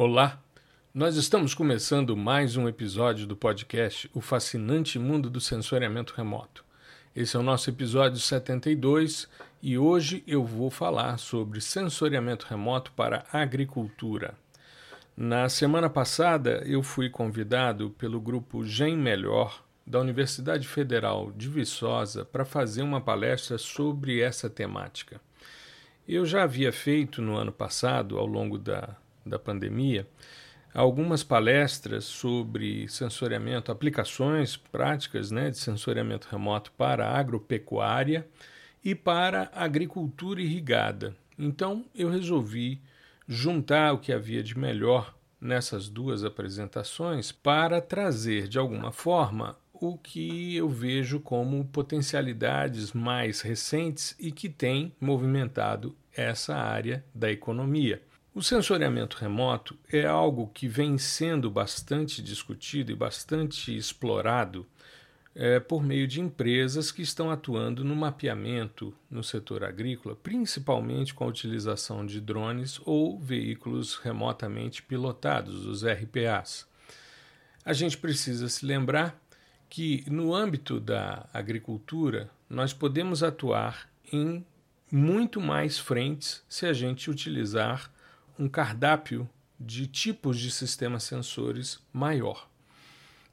Olá, nós estamos começando mais um episódio do podcast O Fascinante Mundo do Sensoriamento Remoto. Esse é o nosso episódio 72 e hoje eu vou falar sobre sensoriamento remoto para agricultura. Na semana passada eu fui convidado pelo grupo Gen Melhor da Universidade Federal de Viçosa para fazer uma palestra sobre essa temática. Eu já havia feito no ano passado, ao longo da, da pandemia, algumas palestras sobre sensoriamento, aplicações práticas né, de sensoriamento remoto para agropecuária e para agricultura irrigada. Então eu resolvi juntar o que havia de melhor nessas duas apresentações para trazer de alguma forma o que eu vejo como potencialidades mais recentes e que têm movimentado essa área da economia. O sensoriamento remoto é algo que vem sendo bastante discutido e bastante explorado é, por meio de empresas que estão atuando no mapeamento no setor agrícola, principalmente com a utilização de drones ou veículos remotamente pilotados, os RPAs. A gente precisa se lembrar que no âmbito da agricultura nós podemos atuar em muito mais frentes se a gente utilizar um cardápio de tipos de sistemas sensores maior.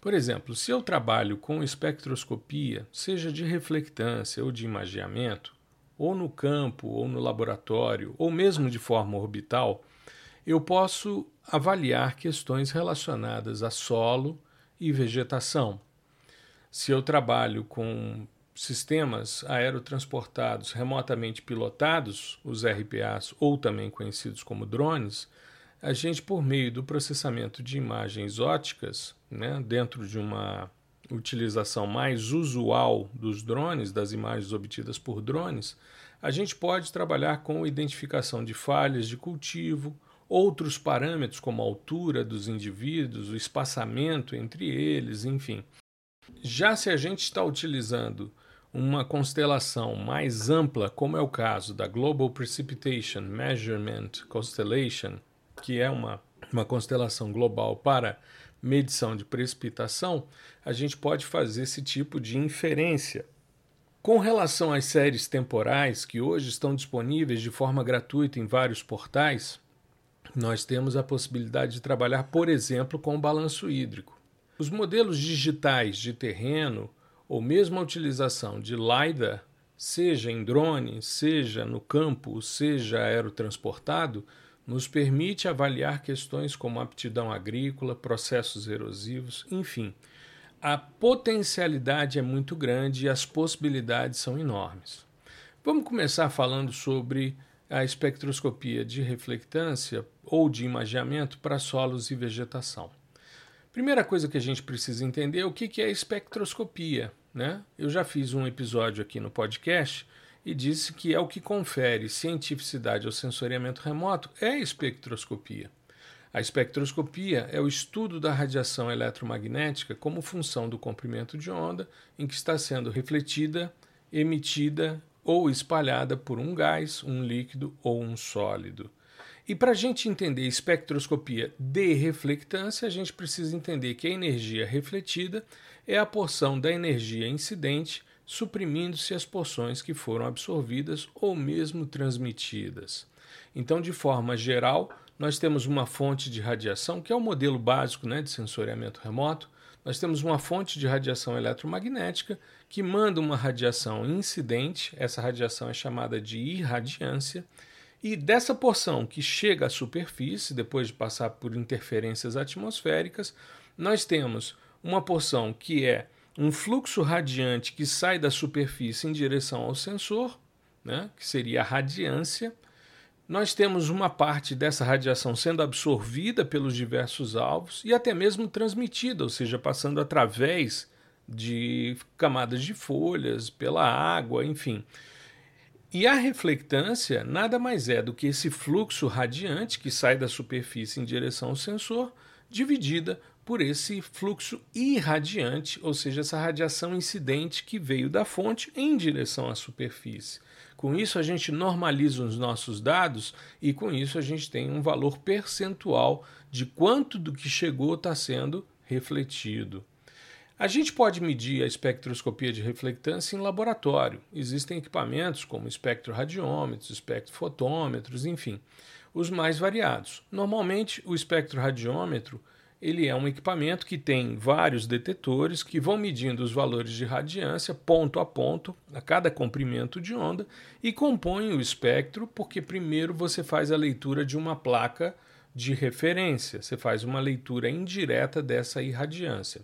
Por exemplo, se eu trabalho com espectroscopia, seja de reflectância ou de imageamento, ou no campo, ou no laboratório, ou mesmo de forma orbital, eu posso avaliar questões relacionadas a solo e vegetação, se eu trabalho com sistemas aerotransportados remotamente pilotados, os RPAs ou também conhecidos como drones, a gente, por meio do processamento de imagens óticas, né, dentro de uma utilização mais usual dos drones, das imagens obtidas por drones, a gente pode trabalhar com identificação de falhas de cultivo, outros parâmetros como a altura dos indivíduos, o espaçamento entre eles, enfim. Já se a gente está utilizando uma constelação mais ampla, como é o caso da Global Precipitation Measurement Constellation, que é uma, uma constelação global para medição de precipitação, a gente pode fazer esse tipo de inferência. Com relação às séries temporais que hoje estão disponíveis de forma gratuita em vários portais, nós temos a possibilidade de trabalhar, por exemplo, com o balanço hídrico. Os modelos digitais de terreno ou mesmo a utilização de LiDAR, seja em drone, seja no campo, seja aerotransportado, nos permite avaliar questões como aptidão agrícola, processos erosivos, enfim. A potencialidade é muito grande e as possibilidades são enormes. Vamos começar falando sobre a espectroscopia de reflectância ou de imageamento para solos e vegetação. Primeira coisa que a gente precisa entender é o que é espectroscopia. Né? Eu já fiz um episódio aqui no podcast e disse que é o que confere cientificidade ao sensoriamento remoto é a espectroscopia. A espectroscopia é o estudo da radiação eletromagnética como função do comprimento de onda em que está sendo refletida, emitida ou espalhada por um gás, um líquido ou um sólido. E para a gente entender espectroscopia de reflectância, a gente precisa entender que a energia refletida é a porção da energia incidente suprimindo-se as porções que foram absorvidas ou mesmo transmitidas. Então, de forma geral, nós temos uma fonte de radiação, que é o modelo básico né, de sensoriamento remoto. Nós temos uma fonte de radiação eletromagnética que manda uma radiação incidente, essa radiação é chamada de irradiância, e dessa porção que chega à superfície, depois de passar por interferências atmosféricas, nós temos uma porção que é um fluxo radiante que sai da superfície em direção ao sensor, né, que seria a radiância. Nós temos uma parte dessa radiação sendo absorvida pelos diversos alvos e até mesmo transmitida, ou seja, passando através de camadas de folhas, pela água, enfim. E a reflectância nada mais é do que esse fluxo radiante que sai da superfície em direção ao sensor, dividida por esse fluxo irradiante, ou seja, essa radiação incidente que veio da fonte em direção à superfície. Com isso, a gente normaliza os nossos dados e, com isso, a gente tem um valor percentual de quanto do que chegou está sendo refletido. A gente pode medir a espectroscopia de reflectância em laboratório. Existem equipamentos como espectroradiômetros, espectrofotômetros, enfim, os mais variados. Normalmente, o espectroradiômetro ele é um equipamento que tem vários detetores que vão medindo os valores de radiância ponto a ponto, a cada comprimento de onda, e compõem o espectro, porque primeiro você faz a leitura de uma placa de referência, você faz uma leitura indireta dessa irradiância.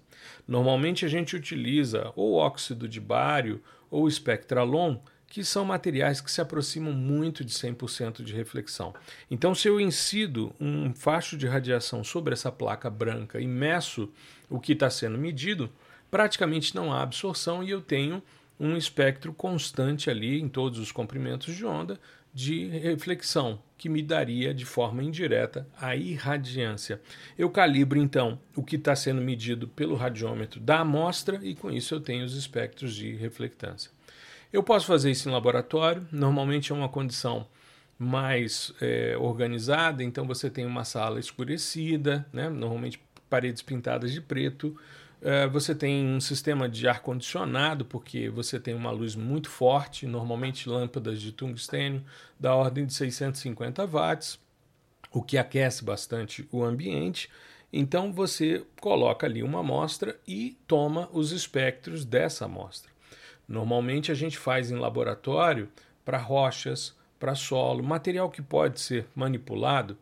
Normalmente a gente utiliza ou óxido de bário ou espectralon, que são materiais que se aproximam muito de 100% de reflexão. Então, se eu incido um facho de radiação sobre essa placa branca e meço o que está sendo medido, praticamente não há absorção e eu tenho um espectro constante ali em todos os comprimentos de onda de reflexão, que me daria de forma indireta a irradiância. Eu calibro então o que está sendo medido pelo radiômetro da amostra e com isso eu tenho os espectros de reflectância. Eu posso fazer isso em laboratório, normalmente é uma condição mais é, organizada, então você tem uma sala escurecida, né? normalmente paredes pintadas de preto, você tem um sistema de ar-condicionado, porque você tem uma luz muito forte, normalmente lâmpadas de tungstênio da ordem de 650 watts, o que aquece bastante o ambiente. Então você coloca ali uma amostra e toma os espectros dessa amostra. Normalmente a gente faz em laboratório para rochas, para solo, material que pode ser manipulado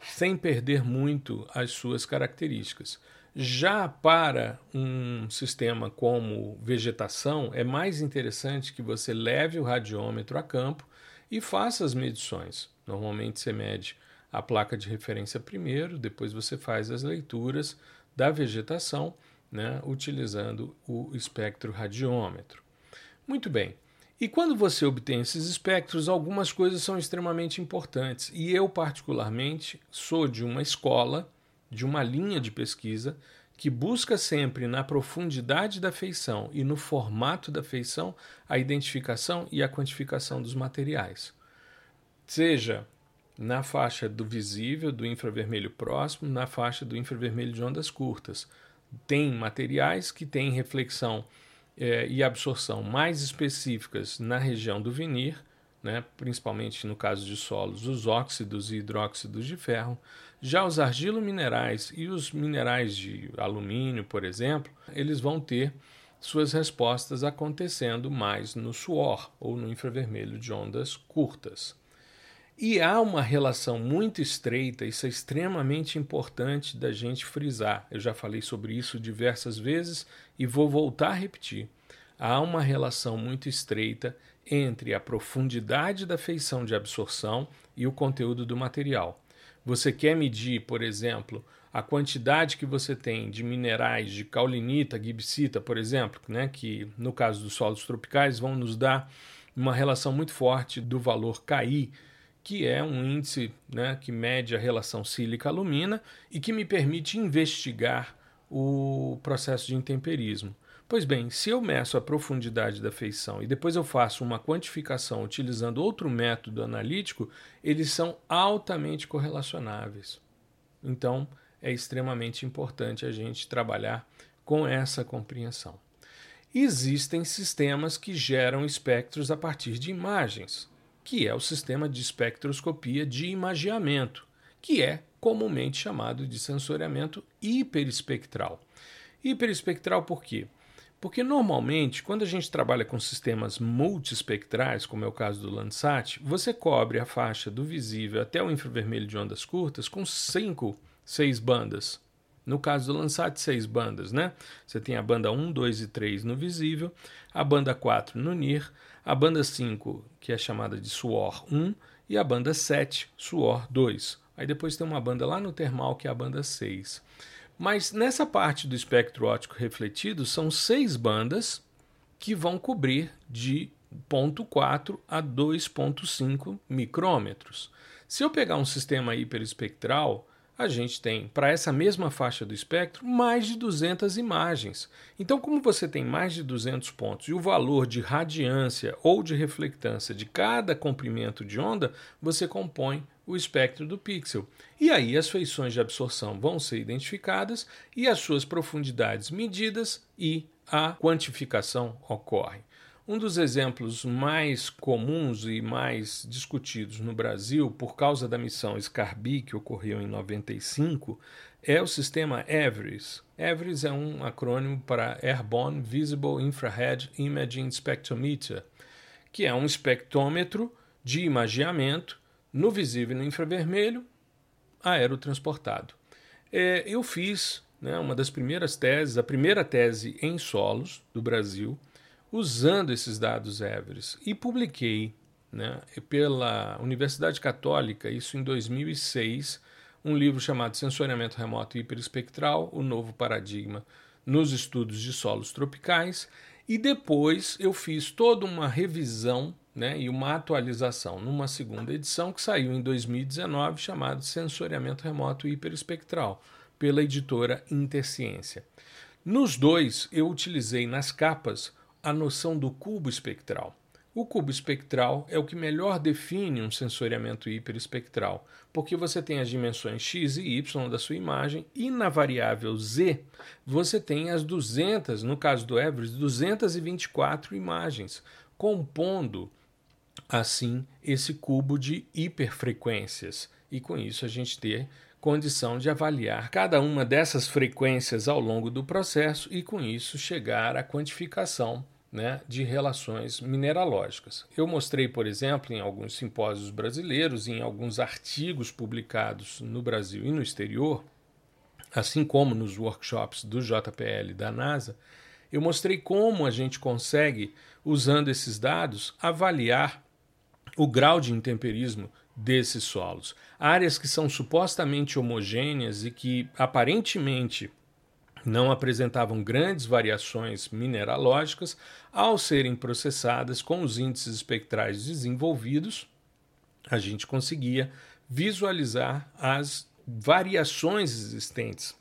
sem perder muito as suas características. Já para um sistema como vegetação, é mais interessante que você leve o radiômetro a campo e faça as medições. Normalmente você mede a placa de referência primeiro, depois você faz as leituras da vegetação, né, utilizando o espectro radiômetro. Muito bem. E quando você obtém esses espectros, algumas coisas são extremamente importantes. E eu, particularmente, sou de uma escola, de uma linha de pesquisa, que busca sempre na profundidade da feição e no formato da feição a identificação e a quantificação dos materiais. Seja na faixa do visível, do infravermelho próximo, na faixa do infravermelho de ondas curtas. Tem materiais que têm reflexão é, e absorção mais específicas na região do vinir, né, principalmente no caso de solos, os óxidos e hidróxidos de ferro. Já os argilominerais e os minerais de alumínio, por exemplo, eles vão ter suas respostas acontecendo mais no suor ou no infravermelho de ondas curtas. E há uma relação muito estreita, isso é extremamente importante da gente frisar. Eu já falei sobre isso diversas vezes e vou voltar a repetir. Há uma relação muito estreita entre a profundidade da feição de absorção e o conteúdo do material. Você quer medir, por exemplo, a quantidade que você tem de minerais de caulinita, gibsita, por exemplo, né, que no caso dos solos tropicais vão nos dar uma relação muito forte do valor KI que é um índice né, que mede a relação sílica-alumina e que me permite investigar o processo de intemperismo. Pois bem, se eu meço a profundidade da feição e depois eu faço uma quantificação utilizando outro método analítico, eles são altamente correlacionáveis. Então, é extremamente importante a gente trabalhar com essa compreensão. Existem sistemas que geram espectros a partir de imagens que é o sistema de espectroscopia de imagiamento, que é comumente chamado de sensoriamento hiperespectral. Hiperespectral por quê? Porque normalmente, quando a gente trabalha com sistemas multiespectrais, como é o caso do Landsat, você cobre a faixa do visível até o infravermelho de ondas curtas com cinco, seis bandas. No caso do Landsat, seis bandas, né? Você tem a banda 1, 2 e 3 no visível, a banda 4 no NIR, a banda 5, que é chamada de Suor 1, e a banda 7, Suor 2. Aí depois tem uma banda lá no termal, que é a banda 6. Mas nessa parte do espectro óptico refletido, são seis bandas que vão cobrir de 0.4 a 2.5 micrômetros. Se eu pegar um sistema hiperespectral, a gente tem, para essa mesma faixa do espectro, mais de 200 imagens. Então, como você tem mais de 200 pontos e o valor de radiância ou de reflectância de cada comprimento de onda, você compõe o espectro do pixel. E aí as feições de absorção vão ser identificadas e as suas profundidades medidas e a quantificação ocorre. Um dos exemplos mais comuns e mais discutidos no Brasil, por causa da missão SCARBI, que ocorreu em 95, é o sistema EVRIS. EVRIS é um acrônimo para Airborne Visible Infrared Imaging Spectrometer, que é um espectrômetro de imageamento no visível e no infravermelho aerotransportado. É, eu fiz né, uma das primeiras teses, a primeira tese em solos do Brasil, usando esses dados Everest e publiquei né, pela Universidade Católica, isso em 2006, um livro chamado Sensoriamento Remoto Hiperespectral, o novo paradigma nos estudos de solos tropicais, e depois eu fiz toda uma revisão né, e uma atualização numa segunda edição que saiu em 2019, chamada Sensoriamento Remoto Hiperespectral, pela editora Interciência. Nos dois, eu utilizei nas capas a noção do cubo espectral. O cubo espectral é o que melhor define um sensoriamento hiperespectral, porque você tem as dimensões x e y da sua imagem e na variável z você tem as 200, no caso do Everest, 224 imagens, compondo assim esse cubo de hiperfrequências. E com isso a gente ter condição de avaliar cada uma dessas frequências ao longo do processo e com isso chegar à quantificação né, de relações mineralógicas. Eu mostrei, por exemplo, em alguns simpósios brasileiros, em alguns artigos publicados no Brasil e no exterior, assim como nos workshops do JPL da NASA, eu mostrei como a gente consegue, usando esses dados, avaliar o grau de intemperismo desses solos. Áreas que são supostamente homogêneas e que aparentemente não apresentavam grandes variações mineralógicas ao serem processadas com os índices espectrais desenvolvidos, a gente conseguia visualizar as variações existentes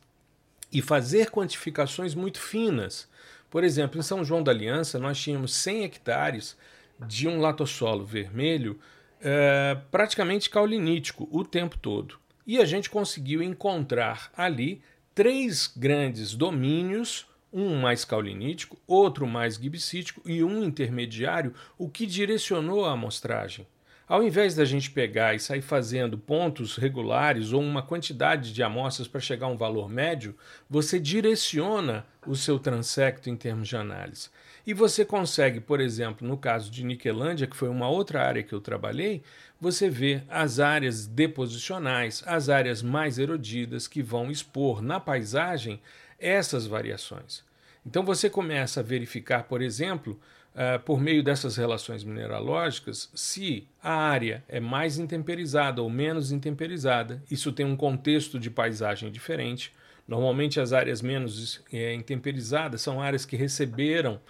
e fazer quantificações muito finas. Por exemplo, em São João da Aliança, nós tínhamos 100 hectares de um latossolo vermelho é, praticamente caulinítico o tempo todo. E a gente conseguiu encontrar ali três grandes domínios, um mais caulinítico, outro mais gibsítico e um intermediário, o que direcionou a amostragem. Ao invés da gente pegar e sair fazendo pontos regulares ou uma quantidade de amostras para chegar a um valor médio, você direciona o seu transecto em termos de análise. E você consegue, por exemplo, no caso de Niquelândia, que foi uma outra área que eu trabalhei, você vê as áreas deposicionais, as áreas mais erodidas que vão expor na paisagem essas variações. Então você começa a verificar, por exemplo, uh, por meio dessas relações mineralógicas, se a área é mais intemperizada ou menos intemperizada. Isso tem um contexto de paisagem diferente. Normalmente as áreas menos é, intemperizadas são áreas que receberam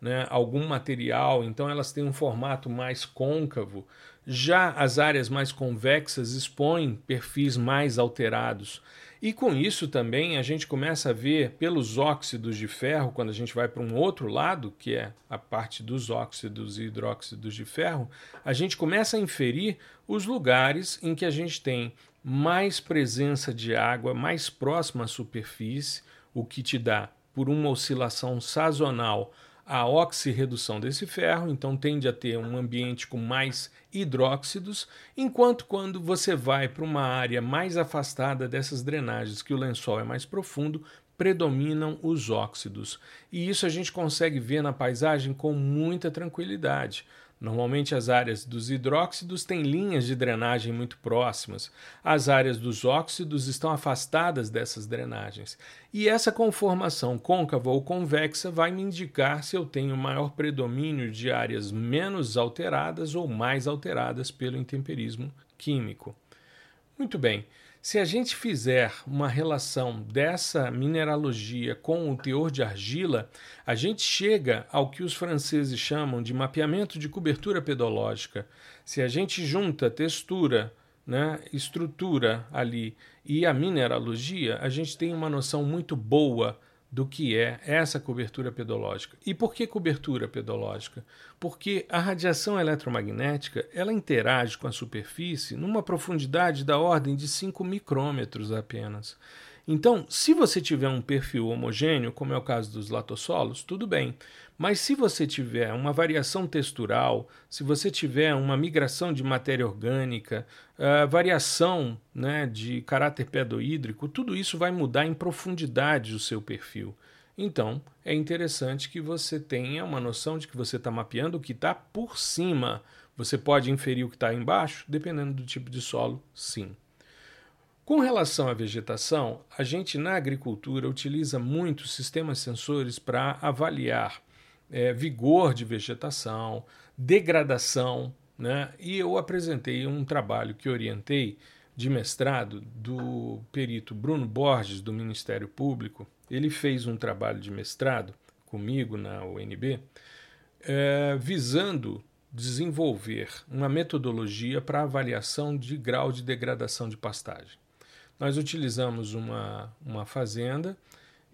né, algum material, então elas têm um formato mais côncavo. Já as áreas mais convexas expõem perfis mais alterados. E com isso também a gente começa a ver pelos óxidos de ferro, quando a gente vai para um outro lado, que é a parte dos óxidos e hidróxidos de ferro, a gente começa a inferir os lugares em que a gente tem mais presença de água mais próxima à superfície, o que te dá, por uma oscilação sazonal, a oxirredução desse ferro, então tende a ter um ambiente com mais hidróxidos, enquanto quando você vai para uma área mais afastada dessas drenagens, que o lençol é mais profundo, predominam os óxidos. E isso a gente consegue ver na paisagem com muita tranquilidade. Normalmente as áreas dos hidróxidos têm linhas de drenagem muito próximas. As áreas dos óxidos estão afastadas dessas drenagens. E essa conformação côncava ou convexa vai me indicar se eu tenho maior predomínio de áreas menos alteradas ou mais alteradas pelo intemperismo químico. Muito bem. Se a gente fizer uma relação dessa mineralogia com o teor de argila, a gente chega ao que os franceses chamam de mapeamento de cobertura pedológica. Se a gente junta textura né, estrutura ali e a mineralogia, a gente tem uma noção muito boa do que é essa cobertura pedológica. E por que cobertura pedológica? Porque a radiação eletromagnética ela interage com a superfície numa profundidade da ordem de 5 micrômetros apenas. Então, se você tiver um perfil homogêneo, como é o caso dos latossolos, tudo bem. Mas se você tiver uma variação textural, se você tiver uma migração de matéria orgânica, uh, variação né, de caráter pedohídrico, tudo isso vai mudar em profundidade o seu perfil. Então, é interessante que você tenha uma noção de que você está mapeando o que está por cima. Você pode inferir o que está embaixo, dependendo do tipo de solo, sim. Com relação à vegetação, a gente na agricultura utiliza muito sistemas sensores para avaliar é, vigor de vegetação, degradação, né? E eu apresentei um trabalho que orientei de mestrado do perito Bruno Borges, do Ministério Público. Ele fez um trabalho de mestrado comigo na UNB, é, visando desenvolver uma metodologia para avaliação de grau de degradação de pastagem. Nós utilizamos uma, uma fazenda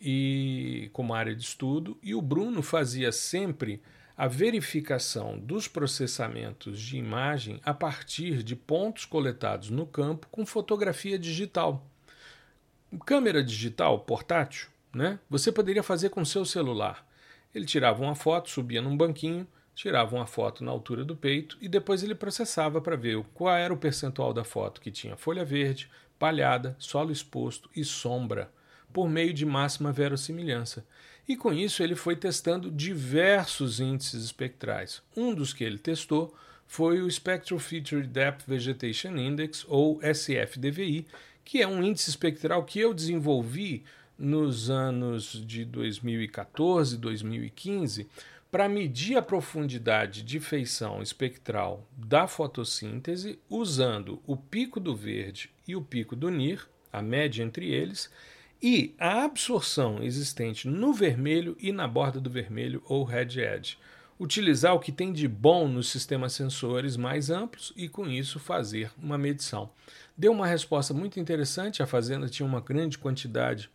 e como área de estudo e o Bruno fazia sempre a verificação dos processamentos de imagem a partir de pontos coletados no campo com fotografia digital. Câmera digital portátil, né? Você poderia fazer com seu celular. Ele tirava uma foto, subia num banquinho, tirava uma foto na altura do peito e depois ele processava para ver qual era o percentual da foto que tinha folha verde, palhada, solo exposto e sombra, por meio de máxima verossimilhança. E com isso ele foi testando diversos índices espectrais. Um dos que ele testou foi o Spectral Feature Depth Vegetation Index, ou SFDVI, que é um índice espectral que eu desenvolvi nos anos de 2014, 2015, para medir a profundidade de feição espectral da fotossíntese usando o pico do verde e o pico do NIR, a média entre eles, e a absorção existente no vermelho e na borda do vermelho ou red edge. Utilizar o que tem de bom nos sistemas sensores mais amplos e, com isso, fazer uma medição. Deu uma resposta muito interessante. A fazenda tinha uma grande quantidade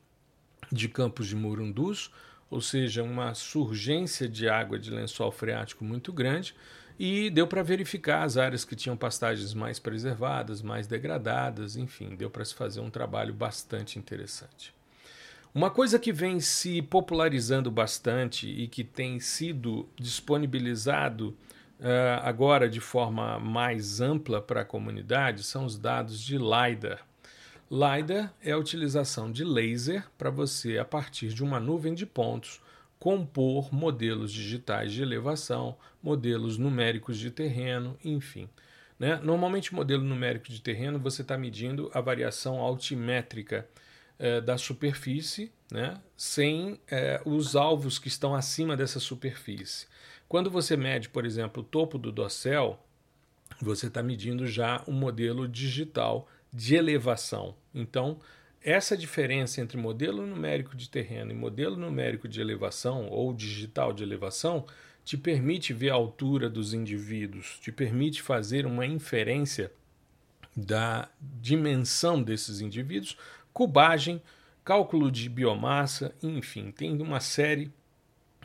de campos de murundus, ou seja, uma surgência de água de lençol freático muito grande, e deu para verificar as áreas que tinham pastagens mais preservadas, mais degradadas, enfim, deu para se fazer um trabalho bastante interessante. Uma coisa que vem se popularizando bastante e que tem sido disponibilizado uh, agora de forma mais ampla para a comunidade são os dados de LiDAR. LiDAR é a utilização de laser para você, a partir de uma nuvem de pontos, compor modelos digitais de elevação, modelos numéricos de terreno, enfim. Né? Normalmente, modelo numérico de terreno, você está medindo a variação altimétrica eh, da superfície, né? sem eh, os alvos que estão acima dessa superfície. Quando você mede, por exemplo, o topo do dossel, você está medindo já um modelo digital de elevação. Então, essa diferença entre modelo numérico de terreno e modelo numérico de elevação ou digital de elevação te permite ver a altura dos indivíduos, te permite fazer uma inferência da dimensão desses indivíduos, cubagem, cálculo de biomassa, enfim, tem uma série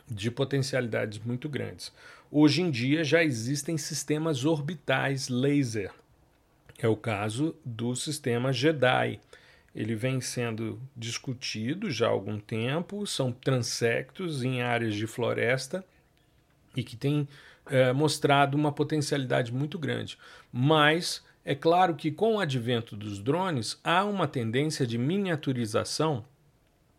de potencialidades muito grandes. Hoje em dia já existem sistemas orbitais laser é o caso do sistema JEDI. Ele vem sendo discutido já há algum tempo, são transectos em áreas de floresta e que tem é, mostrado uma potencialidade muito grande. Mas é claro que com o advento dos drones há uma tendência de miniaturização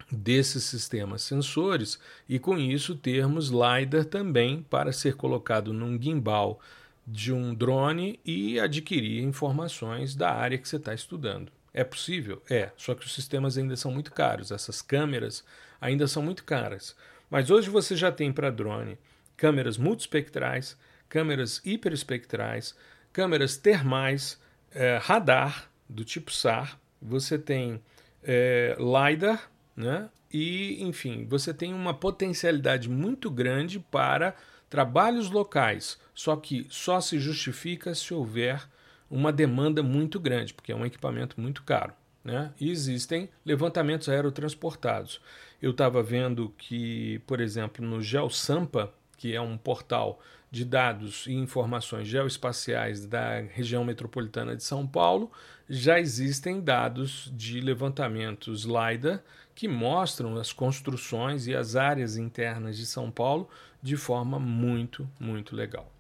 desses sistemas sensores e com isso termos LiDAR também para ser colocado num gimbal de um drone e adquirir informações da área que você está estudando. É possível? É, só que os sistemas ainda são muito caros, essas câmeras ainda são muito caras. Mas hoje você já tem para drone câmeras multispectrais, câmeras hiperespectrais, câmeras termais, é, radar do tipo SAR, você tem é, LiDAR, né? e enfim, você tem uma potencialidade muito grande para trabalhos locais, só que só se justifica se houver uma demanda muito grande, porque é um equipamento muito caro. Né? E existem levantamentos aerotransportados. Eu estava vendo que, por exemplo, no GeoSampa, que é um portal de dados e informações geoespaciais da região metropolitana de São Paulo, já existem dados de levantamentos LiDAR que mostram as construções e as áreas internas de São Paulo de forma muito, muito legal.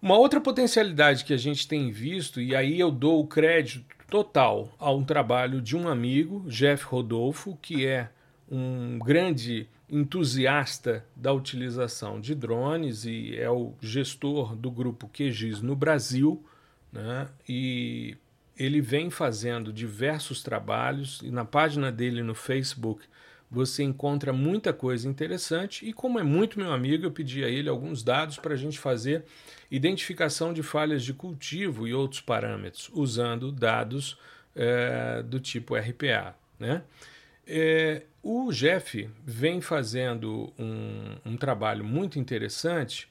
Uma outra potencialidade que a gente tem visto, e aí eu dou o crédito total a um trabalho de um amigo, Jeff Rodolfo, que é um grande entusiasta da utilização de drones e é o gestor do grupo QGIS no Brasil, né? E ele vem fazendo diversos trabalhos e na página dele no Facebook você encontra muita coisa interessante e como é muito meu amigo, eu pedi a ele alguns dados para a gente fazer identificação de falhas de cultivo e outros parâmetros usando dados é, do tipo RPA, né? É, o Jeff vem fazendo um, um trabalho muito interessante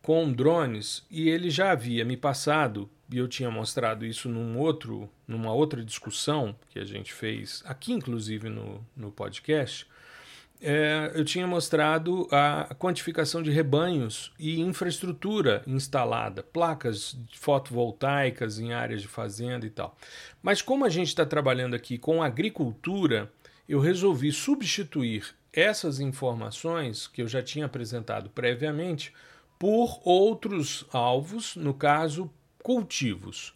com drones e ele já havia me passado e eu tinha mostrado isso num outro, numa outra discussão que a gente fez aqui, inclusive no, no podcast. É, eu tinha mostrado a quantificação de rebanhos e infraestrutura instalada, placas fotovoltaicas em áreas de fazenda e tal. Mas como a gente está trabalhando aqui com agricultura, eu resolvi substituir essas informações que eu já tinha apresentado previamente por outros alvos, no caso, cultivos.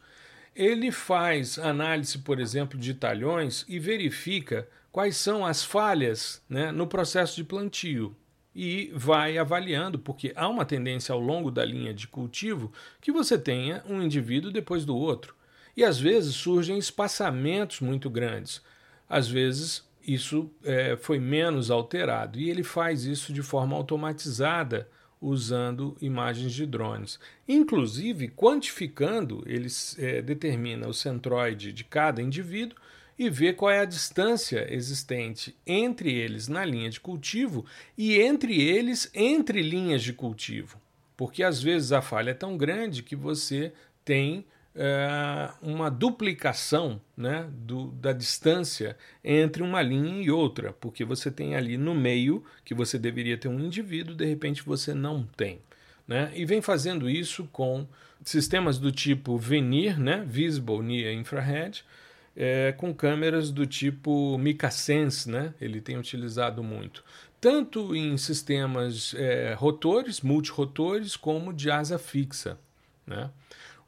Ele faz análise, por exemplo, de talhões e verifica quais são as falhas né, no processo de plantio e vai avaliando, porque há uma tendência ao longo da linha de cultivo que você tenha um indivíduo depois do outro. E às vezes surgem espaçamentos muito grandes. Às vezes isso é, foi menos alterado. E ele faz isso de forma automatizada, usando imagens de drones. Inclusive, quantificando, ele é, determina o centroide de cada indivíduo e vê qual é a distância existente entre eles na linha de cultivo e entre eles entre linhas de cultivo. Porque às vezes a falha é tão grande que você tem é, uma duplicação né, do, da distância entre uma linha e outra, porque você tem ali no meio que você deveria ter um indivíduo, de repente você não tem. Né? E vem fazendo isso com sistemas do tipo VNIR, né, Visible Near Infrared, é, com câmeras do tipo MicaSense, né? ele tem utilizado muito, tanto em sistemas é, rotores, multirotores, como de asa fixa. Né?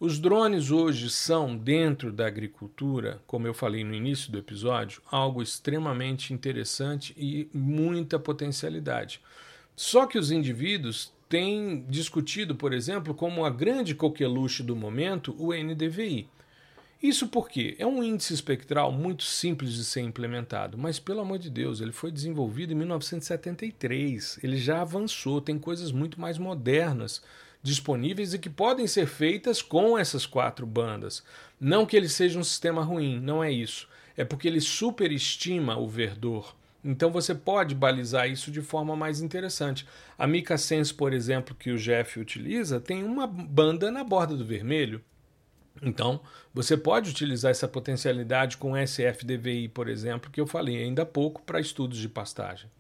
Os drones hoje são, dentro da agricultura, como eu falei no início do episódio, algo extremamente interessante e muita potencialidade. Só que os indivíduos têm discutido, por exemplo, como a grande coqueluche do momento, o NDVI. Isso porque é um índice espectral muito simples de ser implementado, mas pelo amor de Deus, ele foi desenvolvido em 1973, ele já avançou, tem coisas muito mais modernas disponíveis e que podem ser feitas com essas quatro bandas. Não que ele seja um sistema ruim, não é isso. É porque ele superestima o verdor. Então você pode balizar isso de forma mais interessante. A Mica Sense, por exemplo, que o Jeff utiliza, tem uma banda na borda do vermelho. Então, você pode utilizar essa potencialidade com SFDVI, por exemplo, que eu falei ainda há pouco para estudos de pastagem.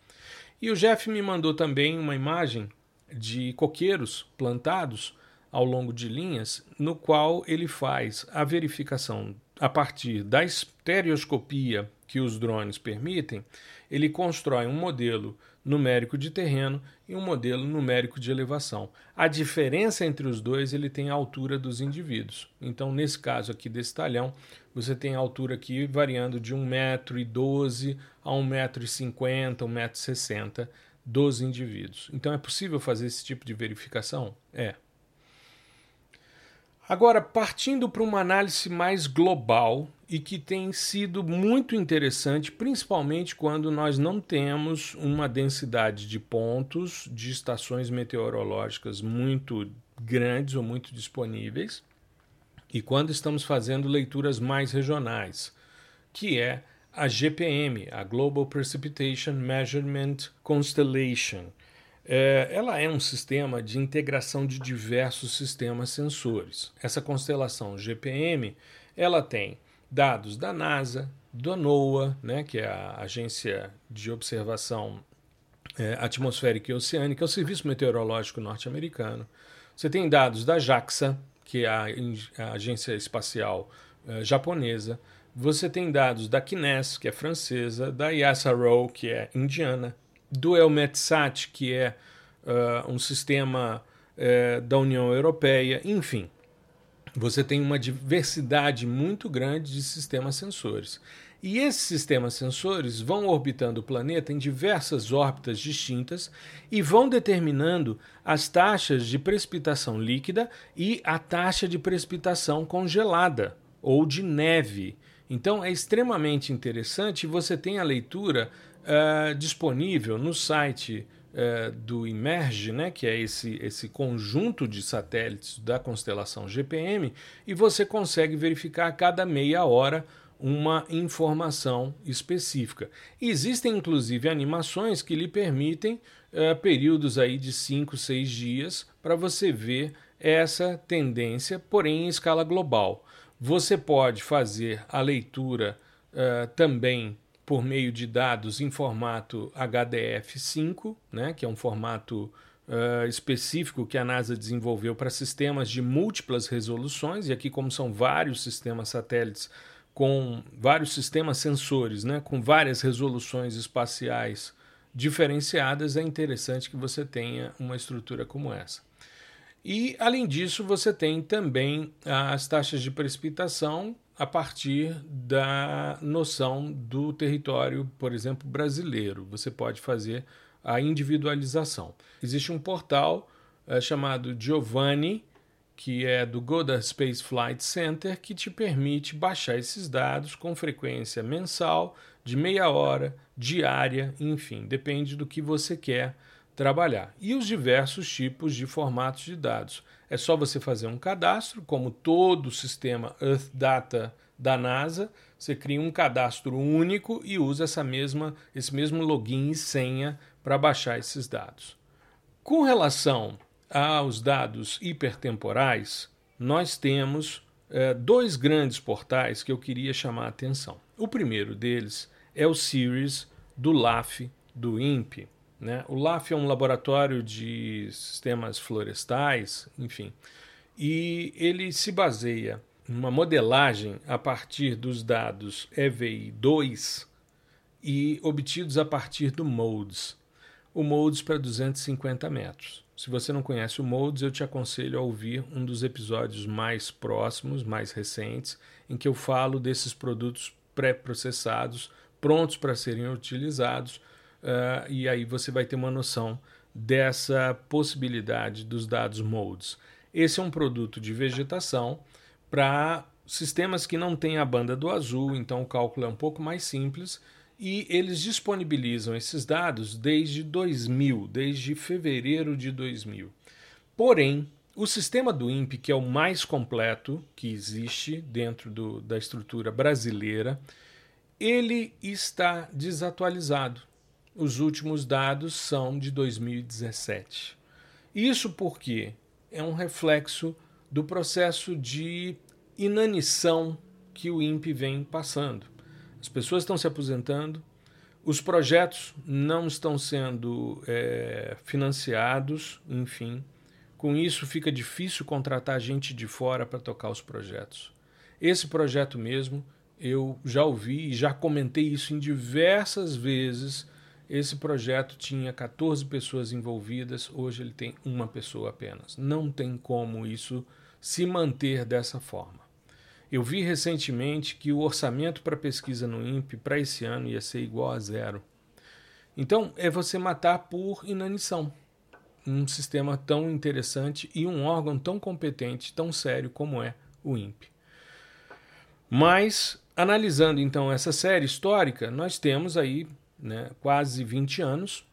E o Jeff me mandou também uma imagem de coqueiros plantados ao longo de linhas, no qual ele faz a verificação a partir da estereoscopia que os drones permitem, ele constrói um modelo numérico de terreno e um modelo numérico de elevação. A diferença entre os dois ele tem a altura dos indivíduos. Então, nesse caso aqui desse talhão, você tem a altura aqui variando de 1,12m a 1,50m, 1,60m dos indivíduos. Então é possível fazer esse tipo de verificação? É. Agora, partindo para uma análise mais global e que tem sido muito interessante, principalmente quando nós não temos uma densidade de pontos de estações meteorológicas muito grandes ou muito disponíveis, e quando estamos fazendo leituras mais regionais, que é a GPM, a Global Precipitation Measurement Constellation. é, ela é um sistema de integração de diversos sistemas sensores. Essa constelação GPM ela tem dados da NASA, do NOAA, né, que é a Agência de Observação é, Atmosférica e Oceânica, é o Serviço Meteorológico Norte-Americano. Você tem dados da JAXA, que é a, a Agência Espacial é, Japonesa. Você tem dados da Kines, que é francesa, da IASARO, que é indiana, do ELMETSAT, que é uh, um sistema uh, da União Europeia, enfim você tem uma diversidade muito grande de sistemas sensores. E esses sistemas sensores vão orbitando o planeta em diversas órbitas distintas e vão determinando as taxas de precipitação líquida e a taxa de precipitação congelada ou de neve. Então é extremamente interessante. Você tem a leitura uh, disponível no site é, do Emerge, né, que é esse, esse conjunto de satélites da constelação GPM, e você consegue verificar a cada meia hora uma informação específica. existem inclusive animações que lhe permitem é, períodos aí de 5, 6 dias para você ver essa tendência, porém em escala global. Você pode fazer a leitura uh, também por meio de dados em formato HDF5, né, que é um formato uh, específico que a NASA desenvolveu para sistemas de múltiplas resoluções, e aqui, como são vários sistemas satélites com vários sistemas sensores, né, com várias resoluções espaciais diferenciadas, é interessante que você tenha uma estrutura como essa. E, além disso, você tem também as taxas de precipitação a partir da noção do território, por exemplo, brasileiro. Você pode fazer a individualização. Existe um portal é, chamado Giovanni, que é do Goddard Space Flight Center, que te permite baixar esses dados com frequência mensal, de meia hora, diária, enfim, depende do que você quer trabalhar. E os diversos tipos de formatos de dados. É só você fazer um cadastro, como todo o sistema Earth Data da NASA, você cria um cadastro único e usa essa mesma, esse mesmo login e senha para baixar esses dados. Com relação aos dados hipertemporais, nós temos é, dois grandes portais que eu queria chamar a atenção. O primeiro deles é o Series do LAF do INPE. Né? O LAF é um laboratório de sistemas florestais, enfim, e ele se baseia numa modelagem a partir dos dados EVI2 e obtidos a partir do MODES. O MODES para 250 metros. Se você não conhece o MODES, eu te aconselho a ouvir um dos episódios mais próximos, mais recentes, em que eu falo desses produtos pré-processados, prontos para serem utilizados uh, e aí você vai ter uma noção dessa possibilidade dos dados modes. Esse é um produto de vegetação para sistemas que não têm a banda do azul, então o cálculo é um pouco mais simples e eles disponibilizam esses dados desde 2000, desde fevereiro de 2000. Porém, o sistema do INPE, que é o mais completo que existe dentro do, da estrutura brasileira, ele está desatualizado os últimos dados são de 2017. Isso porque é um reflexo do processo de inanição que o INPE vem passando. As pessoas estão se aposentando, os projetos não estão sendo é, financiados, enfim. Com isso, fica difícil contratar gente de fora para tocar os projetos. Esse projeto mesmo, eu já ouvi e já comentei isso em diversas vezes esse projeto tinha 14 pessoas envolvidas, hoje ele tem uma pessoa apenas. Não tem como isso se manter dessa forma. Eu vi recentemente que o orçamento para pesquisa no INPE para esse ano ia ser igual a zero. Então, é você matar por inanição um sistema tão interessante e um órgão tão competente, tão sério como é o INPE. Mas, analisando então essa série histórica, nós temos aí né, quase 20 anos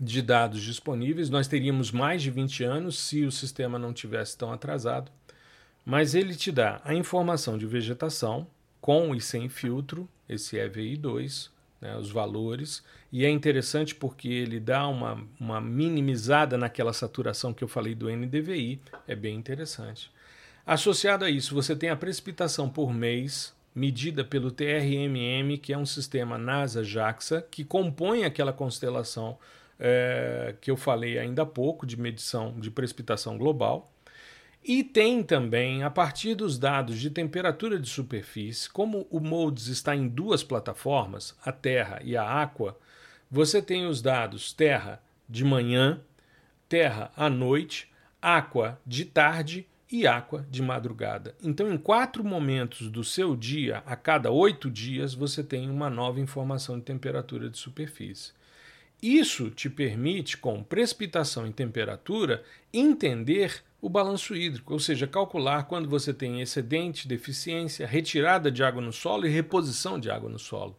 de dados disponíveis. Nós teríamos mais de 20 anos se o sistema não tivesse tão atrasado. Mas ele te dá a informação de vegetação com e sem filtro, esse EVI2, né, os valores, e é interessante porque ele dá uma, uma minimizada naquela saturação que eu falei do NDVI, é bem interessante. Associado a isso, você tem a precipitação por mês, medida pelo TRMM, que é um sistema NASA-JAXA, que compõe aquela constelação é, que eu falei ainda há pouco, de medição de precipitação global. E tem também, a partir dos dados de temperatura de superfície, como o MODES está em duas plataformas, a Terra e a Aqua, você tem os dados Terra de manhã, Terra à noite, Aqua de tarde e Aqua de madrugada. Então, em quatro momentos do seu dia, a cada oito dias, você tem uma nova informação de temperatura de superfície. Isso te permite, com precipitação e temperatura, entender o balanço hídrico, ou seja, calcular quando você tem excedente, deficiência, retirada de água no solo e reposição de água no solo.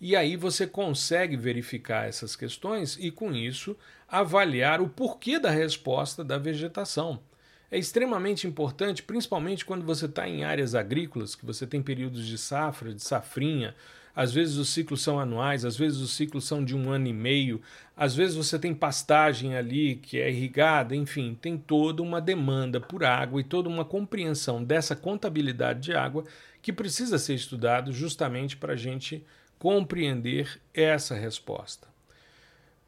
E aí você consegue verificar essas questões e, com isso, avaliar o porquê da resposta da vegetação. É extremamente importante, principalmente quando você está em áreas agrícolas, que você tem períodos de safra, de safrinha, às vezes os ciclos são anuais, às vezes os ciclos são de um ano e meio, às vezes você tem pastagem ali que é irrigada, enfim, tem toda uma demanda por água e toda uma compreensão dessa contabilidade de água que precisa ser estudado justamente para a gente compreender essa resposta.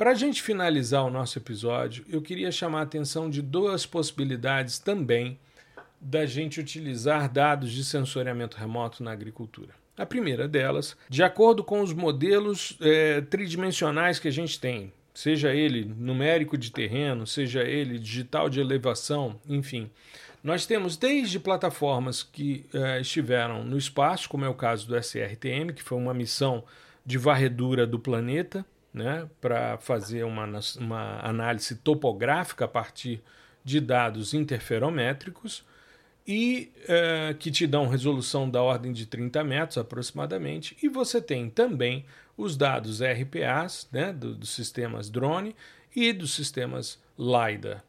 Para a gente finalizar o nosso episódio, eu queria chamar a atenção de duas possibilidades também da gente utilizar dados de sensoriamento remoto na agricultura. A primeira delas, de acordo com os modelos é, tridimensionais que a gente tem, seja ele numérico de terreno, seja ele digital de elevação, enfim, nós temos desde plataformas que é, estiveram no espaço, como é o caso do SRTM, que foi uma missão de varredura do planeta, né, para fazer uma, uma análise topográfica a partir de dados interferométricos e é, que te dão resolução da ordem de 30 metros aproximadamente. E você tem também os dados RPAs né, do, dos sistemas drone e dos sistemas LiDAR.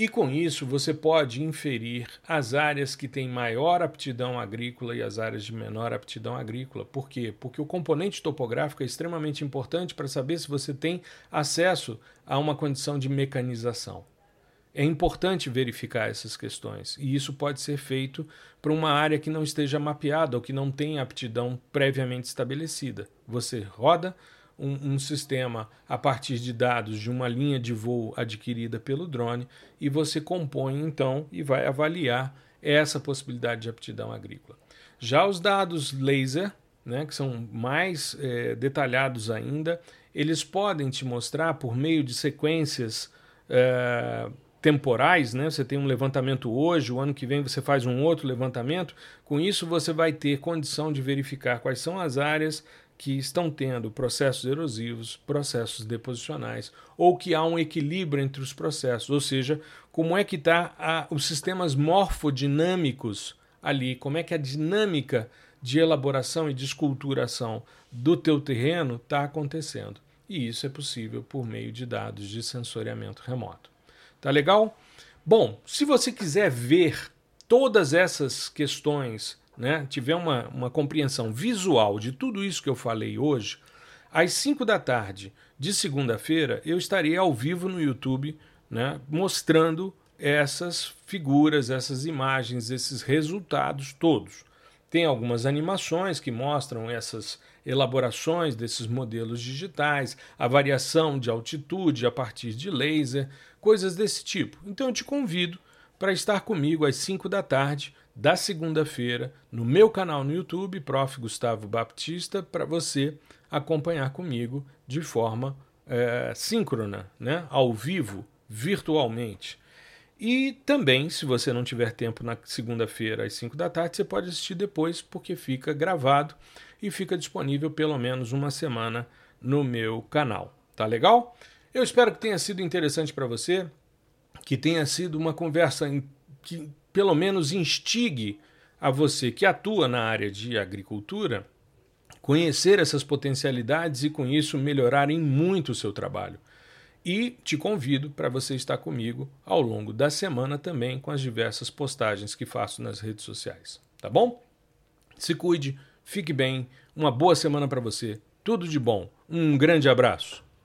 E com isso você pode inferir as áreas que têm maior aptidão agrícola e as áreas de menor aptidão agrícola. Por quê? Porque o componente topográfico é extremamente importante para saber se você tem acesso a uma condição de mecanização. É importante verificar essas questões e isso pode ser feito para uma área que não esteja mapeada ou que não tenha aptidão previamente estabelecida. Você roda um, um, sistema a partir de dados de uma linha de voo adquirida pelo drone e você compõe então e vai avaliar essa possibilidade de aptidão agrícola. Já os dados laser, né, que são mais é, detalhados ainda, eles podem te mostrar por meio de sequências. É, temporais, né? Você tem um levantamento hoje, o ano que vem você faz um outro levantamento. Com isso você vai ter condição de verificar quais são as áreas que estão tendo processos erosivos, processos deposicionais, ou que há um equilíbrio entre os processos, ou seja, como é que está os sistemas morfodinâmicos ali, como é que a dinâmica de elaboração e de esculturação do teu terreno está acontecendo. E isso é possível por meio de dados de sensoriamento remoto. Tá legal? Bom, se você quiser ver todas essas questões, né, tiver uma, uma compreensão visual de tudo isso que eu falei hoje, às 5 da tarde de segunda-feira eu estarei ao vivo no YouTube né, mostrando essas figuras, essas imagens, esses resultados todos. Tem algumas animações que mostram essas elaborações desses modelos digitais, a variação de altitude a partir de laser, coisas desse tipo. Então eu te convido para estar comigo às 5 da tarde da segunda-feira no meu canal no YouTube, Prof. Gustavo Baptista, para você acompanhar comigo de forma é, síncrona, né? ao vivo, virtualmente. E também, se você não tiver tempo na segunda-feira às 5 da tarde, você pode assistir depois, porque fica gravado e fica disponível pelo menos uma semana no meu canal. Tá legal? Eu espero que tenha sido interessante para você, que tenha sido uma conversa que pelo menos instigue a você que atua na área de agricultura conhecer essas potencialidades e com isso melhorarem muito o seu trabalho. E te convido para você estar comigo ao longo da semana também com as diversas postagens que faço nas redes sociais, tá bom? Se cuide, fique bem, uma boa semana para você Tudo de bom. Um grande abraço.